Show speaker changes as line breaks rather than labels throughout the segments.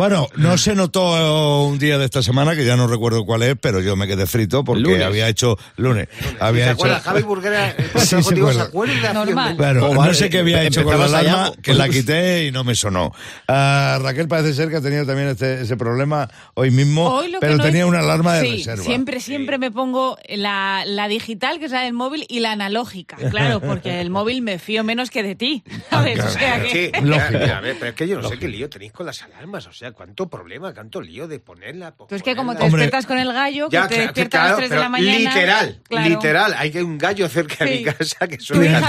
Bueno, no se notó un día de esta semana, que ya no recuerdo cuál es, pero yo me quedé frito porque
Lunes.
había hecho lunes. Había
¿Se
hecho,
acuerda? Javi Burguera, el
Sí, se
digo, ¿se
acuerda.
acuerda?
Normal.
Claro,
Oh,
no sé qué había hecho con la alarma,
pues,
que la
pues,
quité y no me sonó. Ah, Raquel parece ser que ha tenido también este- ese problema hoy mismo,
Hoy lo que
pero
no
tenía
es-
una alarma de
Sí,
reserva.
Siempre, siempre me pongo la, la digital, que es la del móvil, y la analógica. Claro, porque el móvil me fío menos que de ti. ¿Sabes?
claro.
O sea que...
Sí,
Lógico.
a ver, pero es que yo no sé qué lío tenéis con las alarmas. O sea, cuánto problema, cuánto lío de ponerla.
Tú es que como te.
Hombre.
despiertas con el gallo, que
Ya,
te
claro,
despiertas a las
claro,
3 de la mañana.
Literal,
Claro.
literal. Hay que un gallo cerca de mi casa que suena.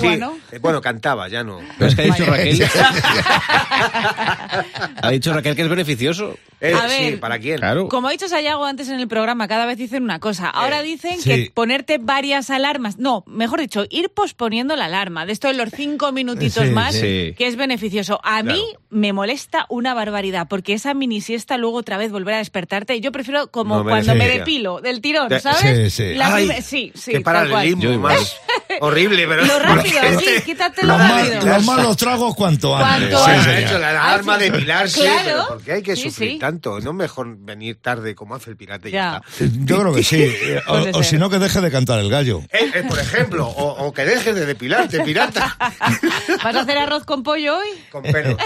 Sí,
¿no?
eh, bueno, cantaba, ya no.
Pero es que ha dicho. Raquel. ha dicho Raquel que es beneficioso.
Eh,
A
sí. ¿para quién?
Claro.
Como ha dicho Sayago antes en el programa, cada vez dicen una cosa. Ahora dicen
sí.
que ponerte varias alarmas, no, mejor dicho, ir posponiendo la alarma, de esto de los cinco minutitos
Sí,
más,
sí.
que es beneficioso. A mí me molesta una barbaridad, porque esa mini siesta luego otra vez volver a despertarte, yo prefiero como
No
cuando me depilo, del tirón,
De-
¿sabes?
sí, sí.
La
Ay,
sí, sí,
qué paralelismo más horrible, pero...
Lo rápido, sí, quítatelo
Los, mal-
rápido.
los malos tragos cuanto antes.
Cuanto
Sí,
antes.
hecho la alarma
Ah, sí.
de pilarse,
Claro.
pero ¿por qué hay que
Sí,
sufrir
sí.
tanto? No es mejor venir tarde como hace el pirata y
Ya.
ya, está.
Yo creo que sí. eh, O, si no, que deje de cantar el gallo.
Eh, eh, por ejemplo, o, o que dejes de depilarte, pirata.
¿Vas a hacer arroz con pollo hoy?
Con pelo.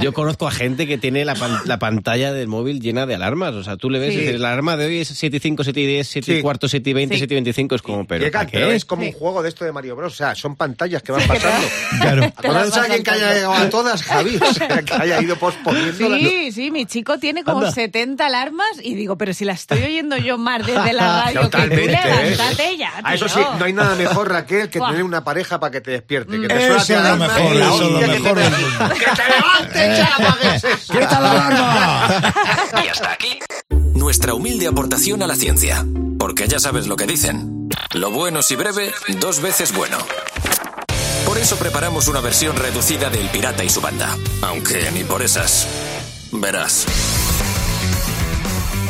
Yo conozco a gente que tiene la, pan- la pantalla del móvil llena de alarmas. O sea, tú le ves
Sí.
y dices, la alarma de hoy es 7 y 5, 7 y 10, 7 y
Sí.
cuarto, 7 y 20,
Sí.
7 y 25. Es como, pero ¿para
pero
qué?
es como
Sí.
un juego de esto de Mario Bros. O sea, son pantallas que van pasando.
Claro.
¿Acordáis
vas
a alguien que haya llegado a todas, Javi? O sea, que haya ido posponiendo
Sí, sí, mi chico tiene como
Anda.
70 alarmas y digo, pero si la estoy oyendo yo más desde la radio que tú,
Totalmente. ¿eh?
levántate ya,
Ah, eso sí,
tío.
no hay nada mejor, Raquel, que tener una pareja para que te despierte. Que te
Eso
suene
es lo mejor, eso es lo mejor.
¡Que te levantes ya apagues eso!
¡Quita la alarma!
Y hasta aquí nuestra humilde aportación a la ciencia. Porque ya sabes lo que dicen. Lo bueno si breve, dos veces bueno. Por eso preparamos una versión reducida del Pirata y su banda. Aunque ni por esas. Verás.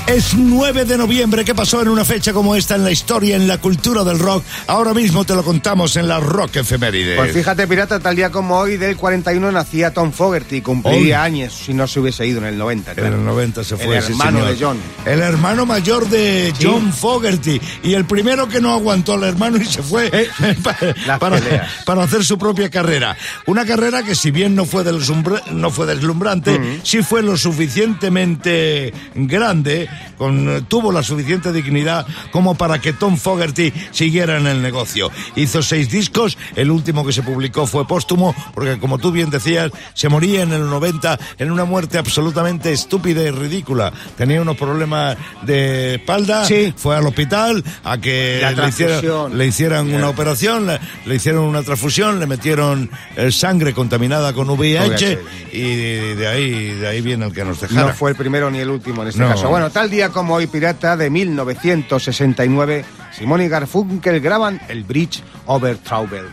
Es 9 de noviembre. ¿Qué pasó en una fecha como esta en la historia, en la cultura del rock? Ahora mismo te lo contamos en la Rock Efeméride.
Pues fíjate, pirata, tal día como hoy, del 41 nacía Tom Fogerty, cumpliría años si no se hubiese ido en el 90.
En
claro.
el 90 se
El
fue ese
hermano
señor.
de John.
El hermano mayor de John Fogerty. Y el primero que no aguantó al hermano y se fue
Las
para, hacer su propia carrera. Una carrera que si bien no fue, no fue deslumbrante, sí fue lo suficientemente grande, Yeah. Con, tuvo la suficiente dignidad como para que Tom Fogerty siguiera en el negocio. Hizo seis discos, el último que se publicó fue póstumo, porque como tú bien decías, se moría en el 90 en una muerte absolutamente estúpida y ridícula. Tenía unos problemas de espalda,
Sí.
fue al hospital a que le hicieran,
transfusión.
le hicieran una operación, le, le hicieron una transfusión, le metieron eh, sangre contaminada con VIH
VIH.
y de, de ahí de ahí viene el que nos dejara.
No fue el primero ni el último en este
No.
caso. Bueno, tal día como hoy, pirata, de 1969, Simón y Garfunkel graban el Bridge over Trouble.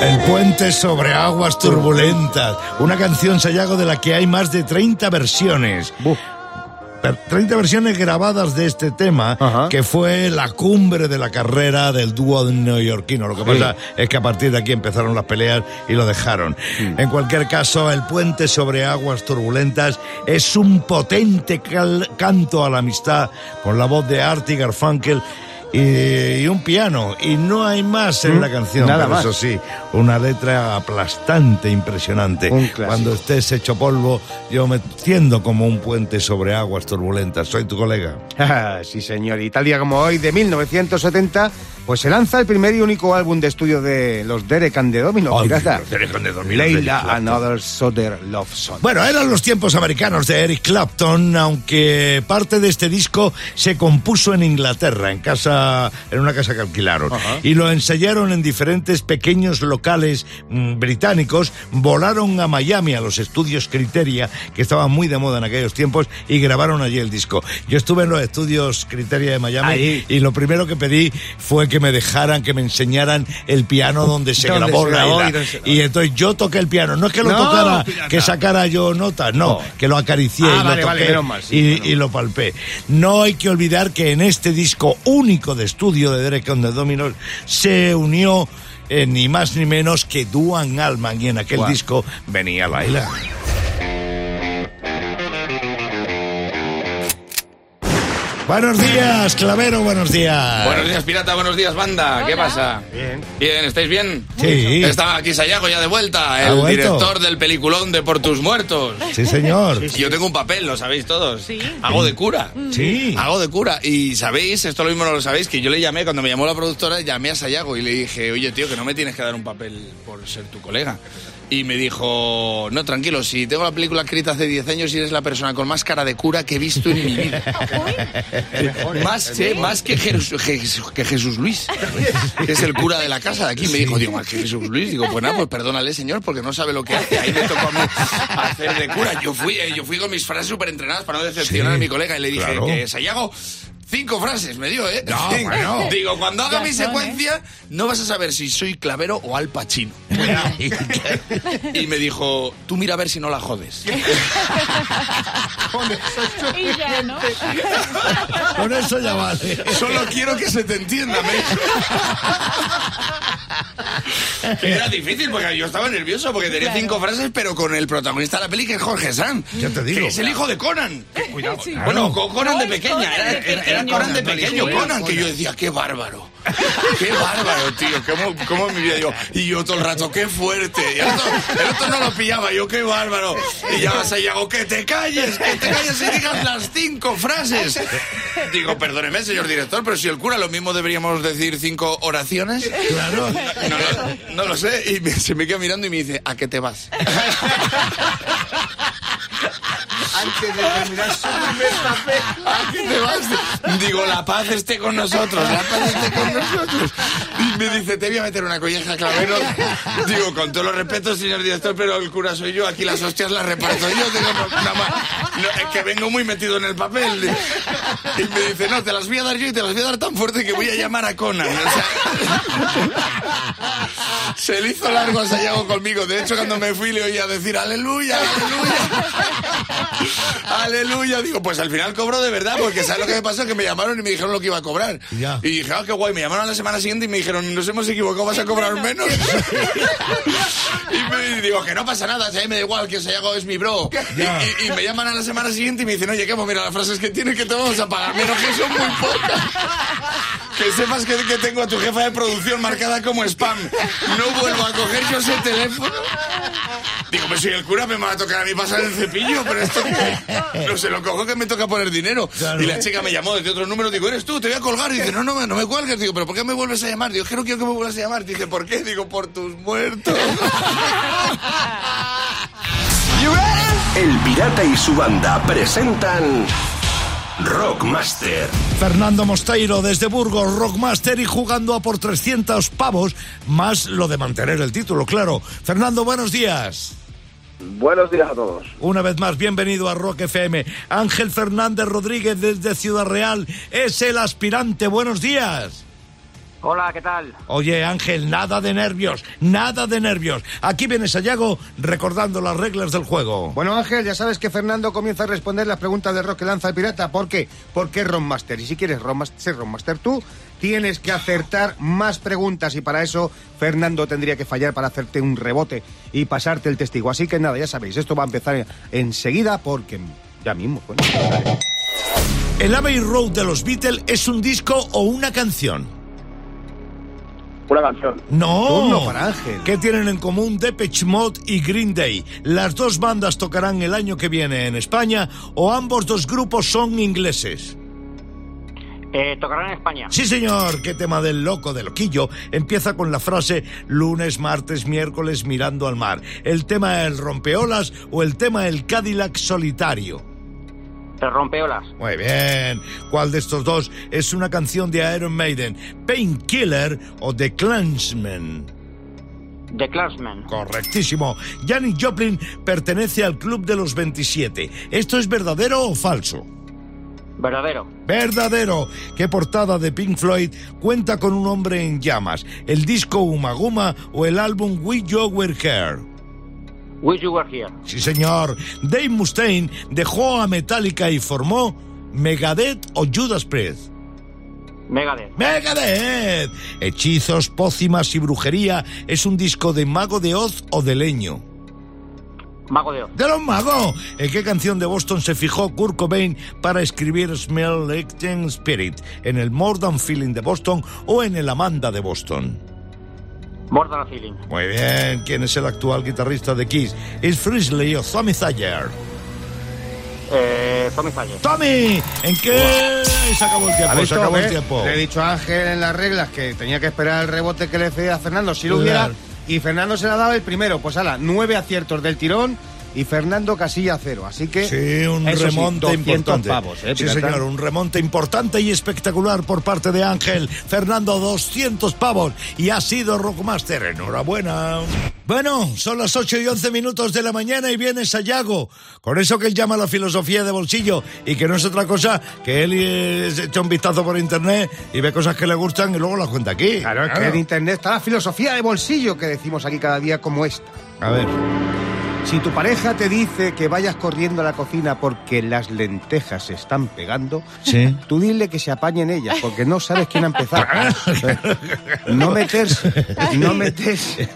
El puente sobre aguas turbulentas, una canción Sayago de la que hay más de 30 versiones.
Buf.
Per- 30 versiones grabadas de este tema,
Ajá.
que fue la cumbre de la carrera del dúo neoyorquino. Lo que pasa es que a partir de aquí empezaron las peleas y lo dejaron.
Mm.
En cualquier caso, el puente sobre aguas turbulentas es un potente canto a la amistad con la voz de Art y Garfunkel. Y, y un piano, y no hay más en
Mm,
la canción,
nada
pero
más.
eso sí, una letra aplastante, impresionante.
Un.
Cuando estés hecho polvo, yo me tiendo como un puente sobre aguas turbulentas. Soy tu colega.
Sí, señor. Y tal día como hoy, de 1970, pues se lanza el primer y único álbum de estudio de los Derek and the Domino.
Ay, los Derek and the Dominos, Eric
Leila. Another Southern Love Song.
Bueno, eran los tiempos americanos de Eric Clapton, aunque parte de este disco se compuso en Inglaterra, en casa, en una casa que alquilaron,
Ajá.
y lo ensayaron en diferentes pequeños locales mm, británicos. Volaron a Miami a los estudios Criteria, que estaban muy de moda en aquellos tiempos, y grabaron allí el disco. Yo estuve en los estudios Criteria de Miami
Ahí.
y lo primero que pedí fue que me dejaran, que me enseñaran el piano donde se grabó
se grabó
Laila.
y donde se-
Y entonces yo toqué el piano, no es que lo
No,
tocara,
pirata.
que sacara yo notas, no,
No.
que lo acaricié
Ah,
y lo
vale,
toqué
sí,
y, y lo palpé. No hay que olvidar que en este disco único de estudio de Derek on the Dominos se unió eh, ni más ni menos que Duan Allman y en aquel disco venía Laila. Buenos días, Clavero, buenos días.
Buenos días, pirata, buenos días, banda. ¿Qué pasa?
Bien.
Bien, ¿estáis bien?
Sí.
Está aquí Sayago ya de vuelta,
¿Ha
el
vuelto?
director del peliculón de Por tus muertos.
Sí, señor.
Y Yo tengo un papel, lo sabéis todos.
Sí.
Hago de cura.
Sí.
Hago de cura. Y sabéis, esto lo mismo no lo sabéis, que yo le llamé, cuando me llamó la productora, llamé a Sayago y le dije, oye, tío, que no me tienes que dar un papel por ser tu colega. Y me dijo, no, tranquilo, si tengo la película escrita hace 10 años y eres la persona con más cara de cura que he visto en mi vida. más, sí, más que, Jesús, que Jesús Luis, que es el cura de la casa de aquí. Me dijo, digo, más que Jesús Luis. Digo, pues nada, pues perdónale, señor, porque no sabe lo que hace. Ahí me tocó a mí hacer de cura. Yo fui, eh, yo fui con mis frases súper entrenadas para no decepcionar
Sí,
a mi colega y le dije
claro.
que Sayago... Cinco frases me dio, ¿eh?
No, bueno.
Digo, cuando haga mi
son,
secuencia, no vas a saber si soy clavero o al pachino. y me dijo, tú mira a ver si no la jodes.
Y ya, ¿no?
Con eso ya vale.
Solo quiero que se te entienda, me. Que Era difícil porque yo estaba nervioso porque tenía
Claro.
cinco frases, pero con el protagonista de la peli que es Jorge Sanz.
Ya te digo.
Que es el hijo de Conan.
Sí.
Bueno, con Conan de pequeña.
Conan
Era, era-. Conan de pequeño,
Conan.
Conan, que yo decía, qué bárbaro. Qué bárbaro, tío. ¿Cómo, cómo mi vida yo? Y yo todo el rato, qué fuerte. Y el otro, el otro no lo pillaba, yo, qué bárbaro. Y ya vas y hago, que te calles, que te calles y digas las cinco frases. Digo, perdóneme, señor director, pero si el cura lo mismo deberíamos decir cinco oraciones.
Claro.
No, lo- no lo sé. Y se me queda mirando y me dice, ¿a qué te vas?
Antes de terminar su primer papel.
¿A qué te vas? Digo, la paz esté con nosotros, la paz esté con nosotros. Y me dice, te voy a meter una colleja, clavero. Digo, con todos los respetos, señor director, pero el cura soy yo, aquí las hostias las reparto yo. Digo, no, nada más. Es que vengo muy metido en el papel. Y me dice, no, te las voy a dar yo y te las voy a dar tan fuerte que voy a llamar a Conan. Se le hizo largo a Sayago conmigo. De hecho, cuando me fui le oía decir, aleluya, aleluya. Aleluya, digo, pues al final cobró de verdad, porque ¿sabes lo que me pasó? Que me llamaron y me dijeron lo que iba a cobrar.
Ya.
Y dije, ah, qué guay, me llamaron la semana siguiente y me dijeron, nos hemos equivocado, vas a cobrar menos. y me digo, que no pasa nada, si a mí me da igual, que Sayago es mi bro. Y, y- y me llaman a la semana siguiente y me dicen, oye, Kemo, mira las frases que tienes que te vamos a pagar menos, que son muy pocas. Que sepas que, que tengo a tu jefa de producción marcada como spam. No vuelvo a coger yo ese teléfono. Digo, pues soy el cura, me va a tocar a mí pasar el cepillo, pero esto no se lo cojo que me toca poner dinero.
Claro.
Y la chica me llamó desde otro número, digo, eres tú, te voy a colgar. Y dice, no, no, no me cuelgues. Digo, pero ¿por qué me vuelves a llamar? Digo, que no quiero que me vuelvas a llamar. Dice, ¿por qué? Digo, por tus muertos.
El Pirata y su banda presentan Rockmaster.
Fernando Mosteiro desde Burgos, Rockmaster y jugando a por 300 pavos, más lo de mantener el título, claro. Fernando, buenos días.
Buenos días a todos.
Una vez más, bienvenido a Rock FM. Ángel Fernández Rodríguez desde Ciudad Real es el aspirante. Buenos días.
Hola, ¿qué tal?
Oye, Ángel, nada de nervios, nada de nervios. Aquí viene Sayago recordando las reglas del juego.
Bueno, Ángel, ya sabes que Fernando comienza a responder las preguntas de rock que lanza el pirata. ¿Por qué? Porque es Rockmaster. Y si quieres ser Rockmaster tú, tienes que acertar más preguntas. Y para eso, Fernando tendría que fallar para hacerte un rebote y pasarte el testigo. Así que nada, ya sabéis, esto va a empezar enseguida porque ya mismo. Bueno,
¿El Abbey Road de los Beatles es un disco o una canción?
Una canción.
No.
Turno para Ángel.
¿Qué tienen en común Depeche Mode y Green Day? ¿Las dos bandas tocarán el año que viene en España o ambos dos grupos son ingleses?
Eh, tocarán en España.
Sí, señor, qué tema del loco, de loquillo. Empieza con la frase lunes, martes, miércoles mirando al mar. ¿El tema el rompeolas o el tema el Cadillac solitario?
El rompeolas.
Muy bien. ¿Cuál de estos dos es una canción de Iron Maiden? ¿Painkiller o The Clansman?
The Clansman.
Correctísimo. Janis Joplin pertenece al Club de los 27. ¿Esto es verdadero o falso?
Verdadero.
Verdadero. ¿Qué portada de Pink Floyd cuenta con un hombre en llamas? ¿El disco Umaguma o el álbum We You Were Here?
Wish You Were Here.
Sí, señor. Dave Mustaine dejó a Metallica y formó Megadeth o Judas Priest.
Megadeth.
Megadeth. Hechizos, pócimas y brujería es un disco de Mago de Oz o de Leño.
Mago de Oz.
De los magos. ¿En qué canción de Boston se fijó Kurt Cobain para escribir Smell Like Teen Spirit? ¿En el More Than Feeling de Boston o en el Amanda de Boston?
More Than a Feeling.
Muy bien. ¿Quién es el actual guitarrista de Kiss? ¿Es Frisley o Tommy Thayer?
Eh, Tommy Faller.
¡Tommy! ¿En qué? Se acabó el
¿Ha
tiempo, se acabó el tiempo.
Le he dicho a Ángel en las reglas que tenía que esperar el rebote que le cedía a Fernando si lo
Claro.
hubiera. Y Fernando se le ha dado el primero. Pues ala, nueve aciertos del tirón y Fernando Casilla cero. Así que.
Sí, un
sí,
remonte
200
importante.
pavos, ¿eh,
sí, señor, un remonte importante y espectacular por parte de Ángel. Fernando, 200 pavos y ha sido Rockmaster. Enhorabuena. Bueno, son las 8 y 11 minutos de la mañana y viene Sayago. Con eso que él llama la filosofía de bolsillo y que no es otra cosa que él eh, echa un vistazo por internet y ve cosas que le gustan y luego las cuenta aquí.
Claro, es que en internet está la filosofía de bolsillo que decimos aquí cada día como esta.
A ver.
Si tu pareja te dice que vayas corriendo a la cocina porque las lentejas se están pegando,
Sí.
tú dile que se apañen ellas porque no sabes quién ha empezado. no meterse, no meterse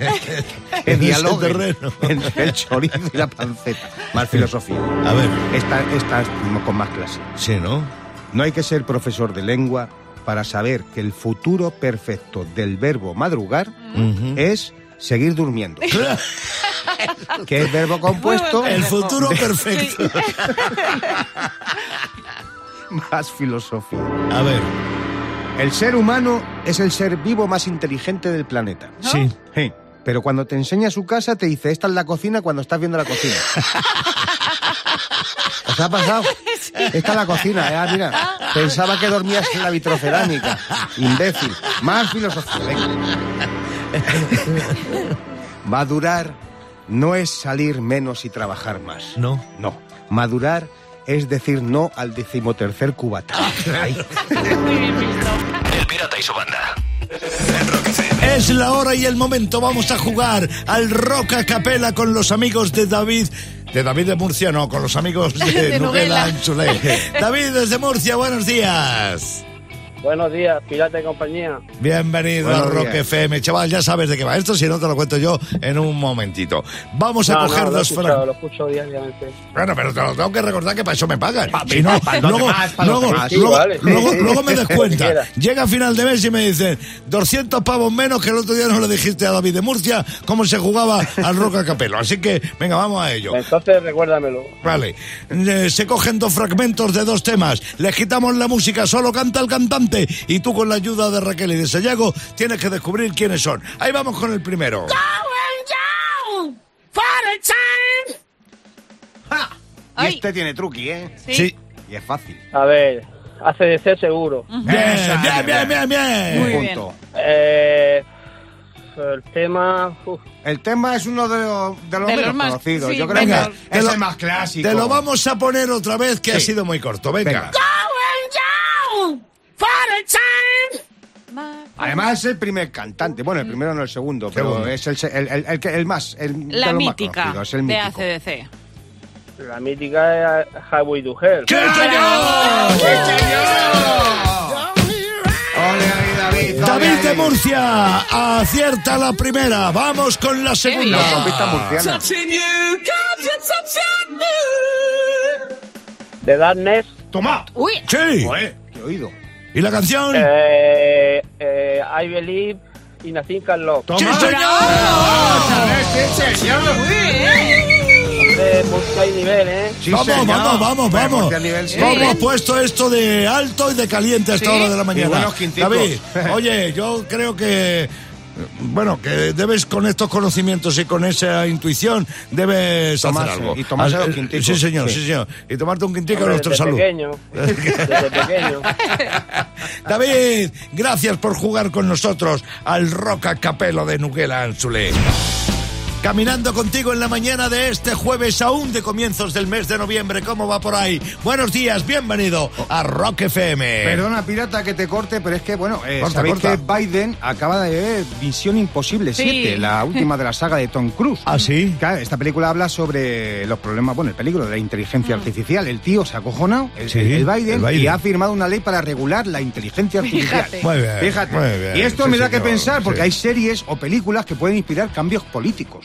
En
dialoguen
terreno.
entre el chorizo y la panceta. Más filosofía.
A ver.
Esta, esta es con más clase.
Sí, ¿no?
No hay que ser profesor de lengua para saber que el futuro perfecto del verbo madrugar
Ujú.
es seguir durmiendo. que es verbo compuesto.
El futuro perfecto.
Más filosofía.
A ver.
El ser humano es el ser vivo más inteligente del planeta.
Sí.
Sí. Pero cuando te enseña su casa, te dice, esta es la cocina cuando estás viendo la cocina. ¿Os ha pasado? Esta es la cocina, ¿eh? mira. Pensaba que dormías en la vitrocerámica. Imbécil. Más filosofía, venga. Madurar no es salir menos y trabajar más.
No.
No. Madurar es decir no al decimotercer cubata. Ay.
Muy bien visto.
El Pirata y su banda.
Es la hora y el momento. Vamos a jugar al Rock a Capela con los amigos de David. De David de Murcia, no, con los amigos de,
De.
Anchulé. David desde Murcia, buenos días.
Buenos días, Pirata y compañía.
Bienvenido
Buenos
a Rock
días.
FM. Chaval, ya sabes de qué va esto, si no te lo cuento yo en un momentito. Vamos a
No,
coger
no,
dos frases.
lo escucho diariamente.
Bueno, pero te lo tengo que recordar que para eso me pagan.
Pa-
Si no, luego, me descuenta.
Quiera.
Llega a final de mes y me dicen 200 pavos menos que el otro día no le dijiste a David de Murcia cómo se jugaba al Rock a Capelo. Así que, venga, vamos a ello.
Entonces, recuérdamelo.
Vale, Eh, se cogen dos fragmentos de dos temas, les quitamos la música, solo canta el cantante y tú con la ayuda de Raquel y de Sayago tienes que descubrir quiénes son. Ahí vamos con el primero.
¡Ja! Y
Ay.
este tiene truqui, ¿eh?
Sí.
Sí.
Y es fácil.
A ver, ACDC seguro.
Bien, bien, bien, bien, bien.
Muy bien.
punto.
Eh, el tema... uf,
El tema es uno de los, de los
De
menos
más-
conocidos.
sí,
Yo creo
venga,
que
te
es
lo-
el más clásico.
Te lo vamos a poner otra vez que ha sido muy corto. Venga.
Venga. Además es el primer cantante. Bueno, el primero no el segundo, pero es el, se- el, el- el que- el más. El, de
La
más
mítica
conocidos, el
de. ACDC.
la mítica es Highway to Hell.
¡Sí, señor!
Ole ahí, David. ole
David de. Murcia acierta la primera. Vamos con la segunda.
De Darkness.
¡Toma!
Uy,
Sí.
Joder, qué oído.
¿Y la canción?
Eh, eh, I Believe in a Thing Called Love.
¡Sí, señor!
Hay nivel, ¿eh?
Sí,
vamos,
señor.
vamos, vamos, vamos.
Nivel sí.
¿Cómo
bien.
has puesto esto de alto y de caliente a esta
Sí.
hora de la mañana? David, oye, yo creo que. Bueno, que debes con estos conocimientos y con esa intuición debes
Tomarse,
hacer algo.
y tomarse
Ah,
los quinticos.
Sí, señor, sí,
Sí.
señor. Y tomarte un quintico a
Hombre,
nuestra
desde
salud.
pequeño. Desde pequeño.
David, gracias por jugar con nosotros al Rock a Capelo de Nuguela Anzulé. Caminando contigo en la mañana de este jueves, aún de comienzos del mes de noviembre. ¿Cómo va por ahí? Buenos días, bienvenido a Rock FM.
Perdona, pirata, que te corte, pero es que, bueno, eh,
Corta,
sabéis
corta.
que Biden acaba de ver Misión Imposible
Sí.
7, la última de la saga de Tom Cruise.
¿Ah, sí?
Claro, esta película habla sobre los problemas, bueno, el peligro de la inteligencia artificial. El tío se ha acojonado, el,
Sí,
el Biden,
el Biden.
y ha firmado una ley para regular la inteligencia artificial.
Fíjate.
Muy bien,
Fíjate.
muy bien.
Y esto
Sí,
me da que pensar, porque
sí.
hay series o películas que pueden inspirar cambios políticos.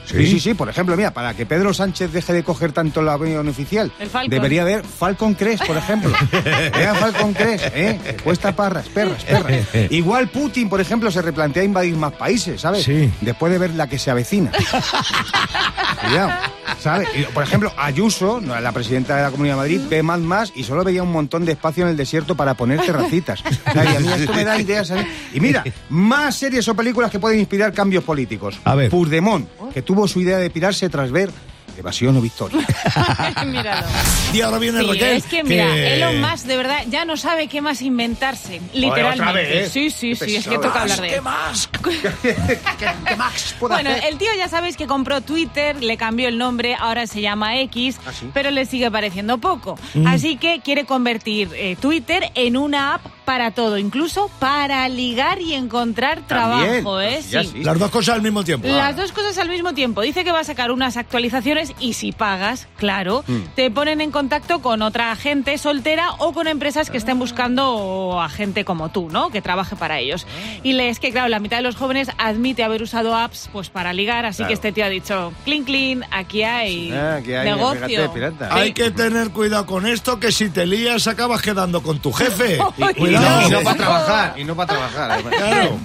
Sí, sí, sí. Por ejemplo, mira, para que Pedro Sánchez deje de coger tanto el avión oficial,
El Falcon.
debería haber Falcon Crest, por ejemplo. Vea Falcon Crest, ¿eh? Que Cuesta parras, perras, perras. Igual Putin, por ejemplo, se replantea invadir más países, ¿sabes?
Sí.
Después de ver la que se avecina. Cuidado, ¿sabes? Por ejemplo, Ayuso, no, la presidenta de la Comunidad de Madrid, ve más más y solo veía un montón de espacio en el desierto para poner terracitas. ¿Sabes? Y a mí esto me da ideas, ¿sabes? Y mira, más series o películas que pueden inspirar cambios políticos.
A ver.
Puigdemont, que tuvo su idea de pirarse tras ver Evasión o Victoria.
Míralo.
Y ahora viene
Sí,
Raquel.
es que mira, Elon Musk de verdad ya no sabe qué más inventarse, literalmente.
otra vez, ¿eh?
Sí, sí,
Qué
sí, es que toca hablar de él.
¿Qué Max puede
Bueno,
hacer?
el tío ya sabéis que compró Twitter, le cambió el nombre, ahora se llama X,
¿Ah, sí?
pero le sigue pareciendo poco. Así que quiere convertir eh, Twitter en una app para todo, incluso para ligar y encontrar
También.
trabajo, ¿eh?
Ya
Sí.
sí.
Las dos cosas al mismo tiempo.
Las dos cosas al mismo tiempo. Dice que va a sacar unas actualizaciones y si pagas, claro,
Mm.
te ponen en contacto con otra gente soltera o con empresas que estén buscando a gente como tú, ¿no? Que trabaje para ellos. Y lees que, claro, la mitad de los jóvenes admite haber usado apps pues para ligar, así
Claro.
que este tío ha dicho, clean, clean, aquí hay
Ah, hay,
negocio.
pirata.
Hay que tener cuidado con esto, que si te lías acabas quedando con tu jefe.
Ay,
cuidado.
Y no para trabajar, y no para trabajar.
Claro.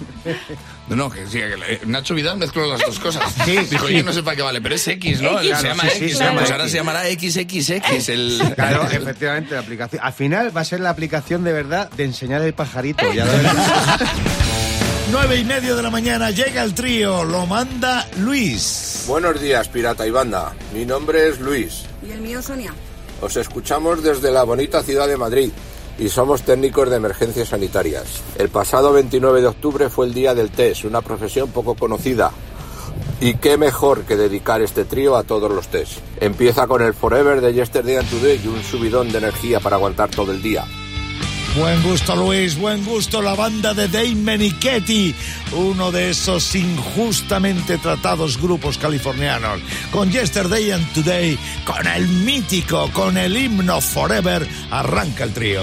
No, no, que que le- Nacho Vidal mezcló las dos cosas.
Sí,
Dijo,
sí.
yo no sé para qué vale, pero es X, ¿no?
X,
se llama
sí, sí,
X,
llama
pues
X.
ahora se llamará XXX, el...
Claro, efectivamente, la aplicación. Al final va a ser la aplicación de verdad de enseñar el pajarito. Ya.
Nueve y medio de la mañana llega el trío, lo manda Luis.
Buenos días, pirata y banda. Mi nombre es Luis.
Y el mío, Sonia.
Os escuchamos desde la bonita ciudad de Madrid y somos técnicos de emergencias sanitarias. El pasado 29 de octubre fue el día del test, una profesión poco conocida. Y qué mejor que dedicar este trío a todos los test. Empieza con el Forever de Yesterday and Today y un subidón de energía para aguantar todo el día.
Buen gusto, Luis, buen gusto la banda de Damon y Ketty, uno de esos injustamente tratados grupos californianos. Con Yesterday and Today, con el mítico, con el himno Forever, arranca el trío.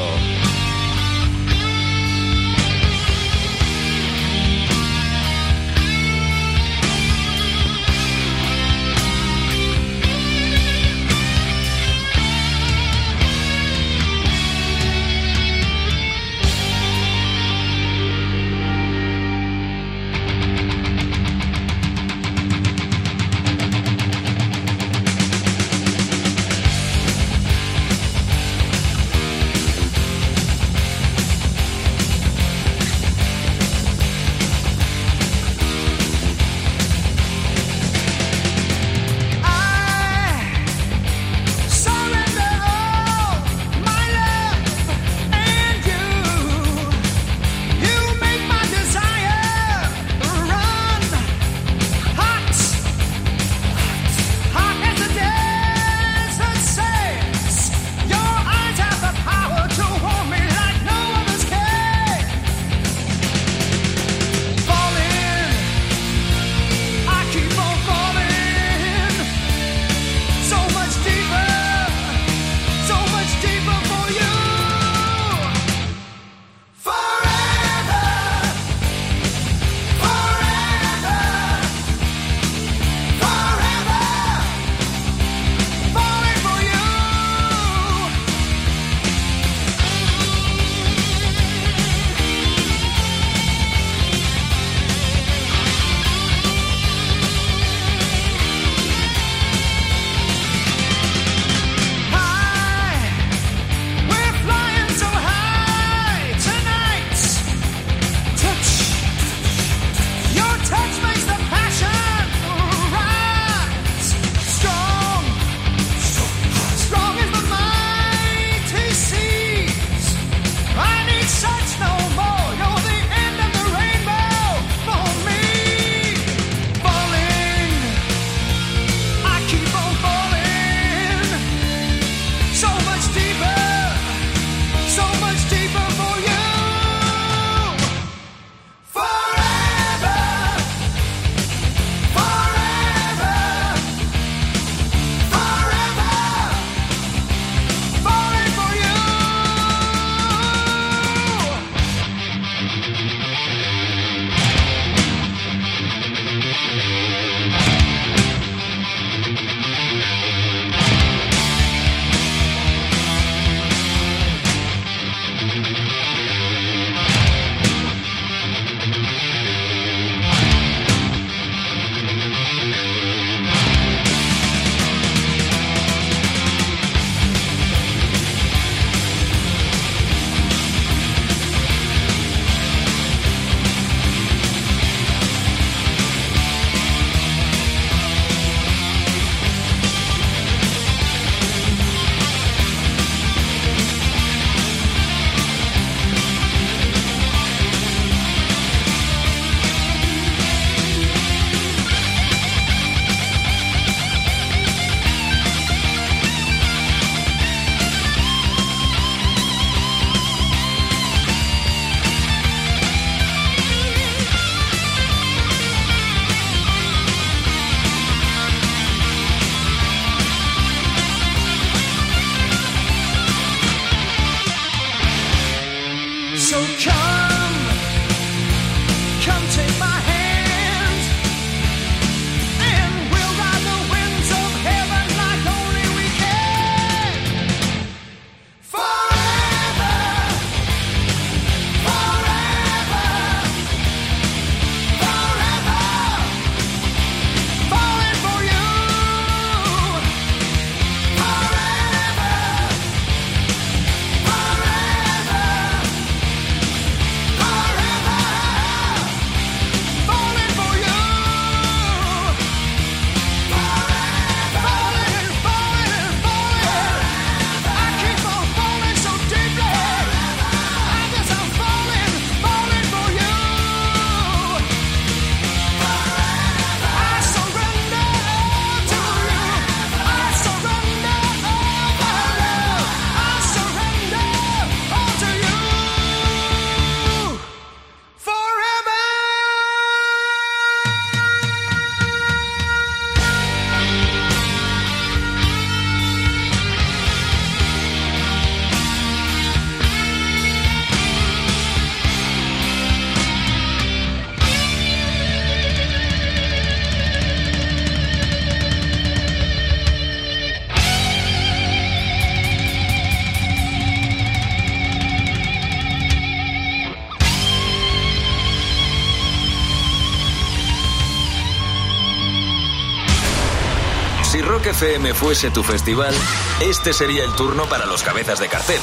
FM fuese tu festival, este sería el turno para los cabezas de cartel.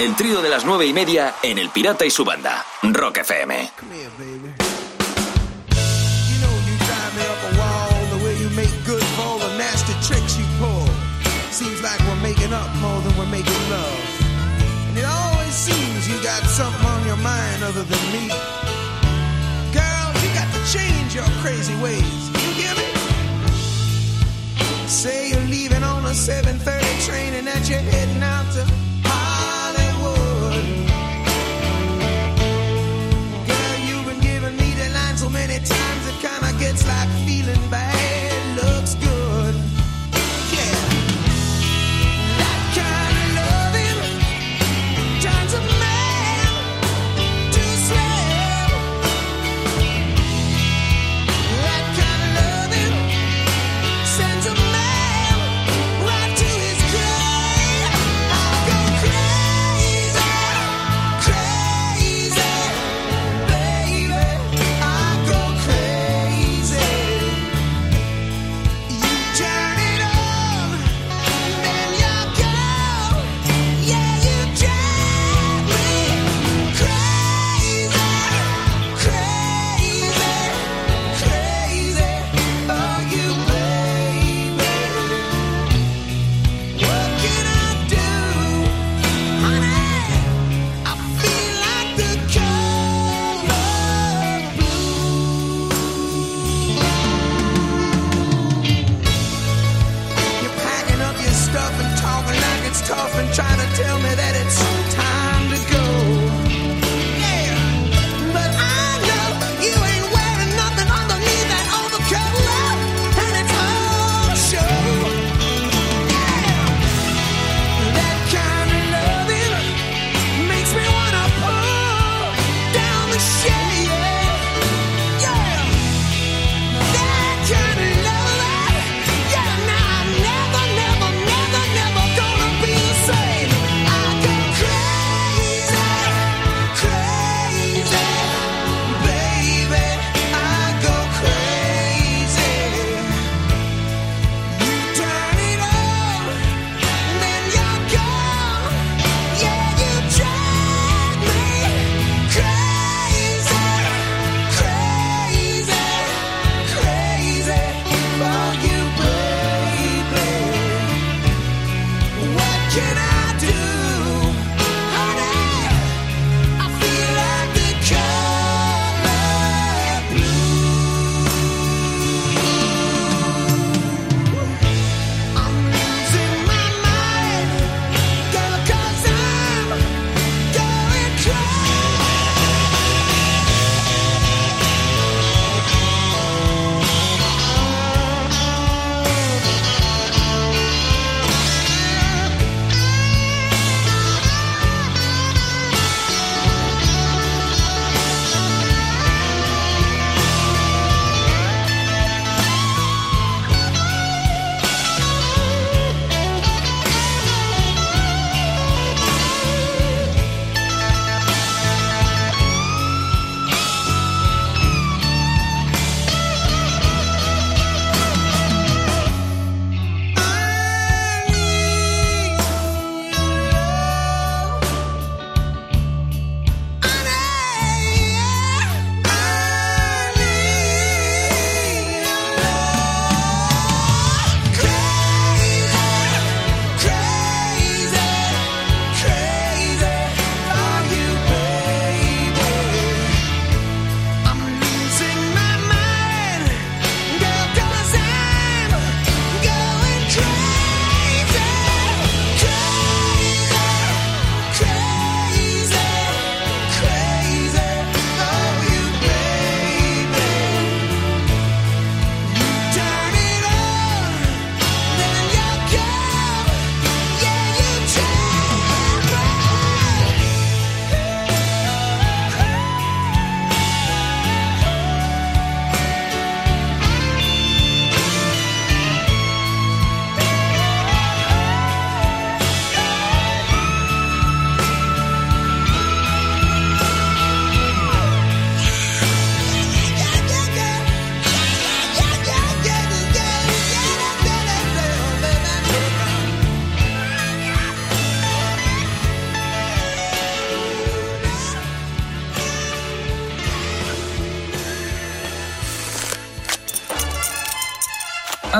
El trío de las nueve y media en El Pirata y su banda, Rock FM.
Say you're leaving on a 7:30 train and that you're heading out to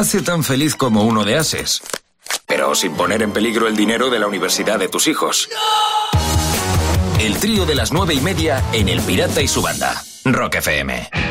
hace tan feliz como uno de Ases. Pero sin poner en peligro el dinero de la universidad de tus hijos. El trío de las nueve y media en El Pirata y su banda. Rock FM.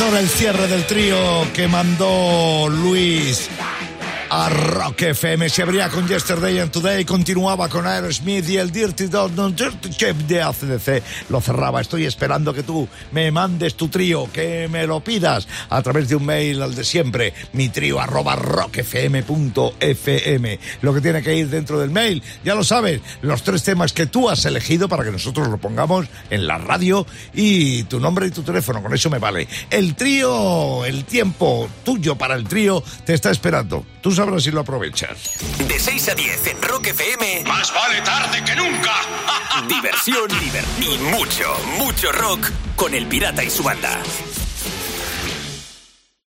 El cierre del trío que mandó Luis a Rock FM. Se abría con Yesterday and Today, continuaba con Aerosmith y el Dirty Dog Chef de ACDC lo cerraba. Estoy esperando que tú me mandes tu trío, que me lo pidas a través de un mail al de siempre, mi trío arroba rockfm.fm. Lo que tiene que ir dentro del mail, ya lo sabes, los tres temas que tú has elegido para que nosotros lo pongamos en la radio y tu nombre y tu teléfono, con eso me vale. El trío, el tiempo tuyo para el trío te está esperando. Tú sabrás si lo aprovechas.
De 6 a 10 en Rock FM. Más vale tarde que nunca. Diversión, diversión y mucho, mucho rock con El Pirata y su banda.